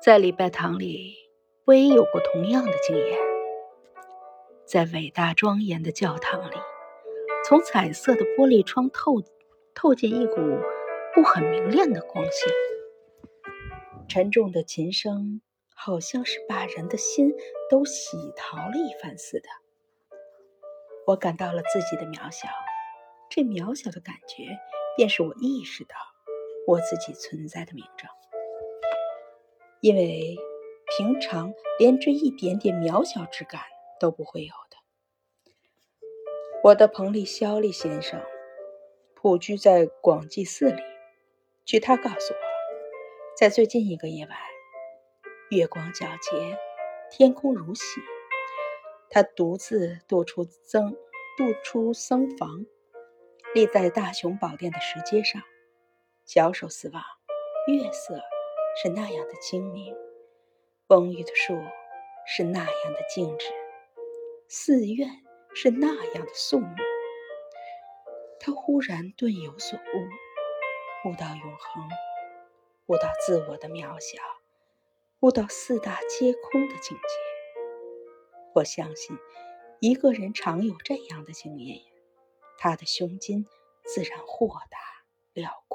在礼拜堂里，我也有过同样的经验。在伟大庄严的教堂里，从彩色的玻璃窗透透进一股不很明亮的光线。沉重的琴声，好像是把人的心都洗淘了一番似的。我感到了自己的渺小，这渺小的感觉，便是我意识到我自己存在的明证。因为平常连这一点点渺小之感都不会有的。我的彭利肖利先生普居在广济寺里，据他告诉我，在最近一个夜晚，月光皎洁，天空如洗，他独自渡出僧渡出僧房，立在大雄宝殿的石阶上，小手四望，月色。是那样的精明，丰郁的树是那样的静止，寺院是那样的肃穆。他忽然顿有所悟，悟到永恒，悟到自我的渺小，悟到四大皆空的境界。我相信，一个人常有这样的经验，他的胸襟自然豁达辽阔。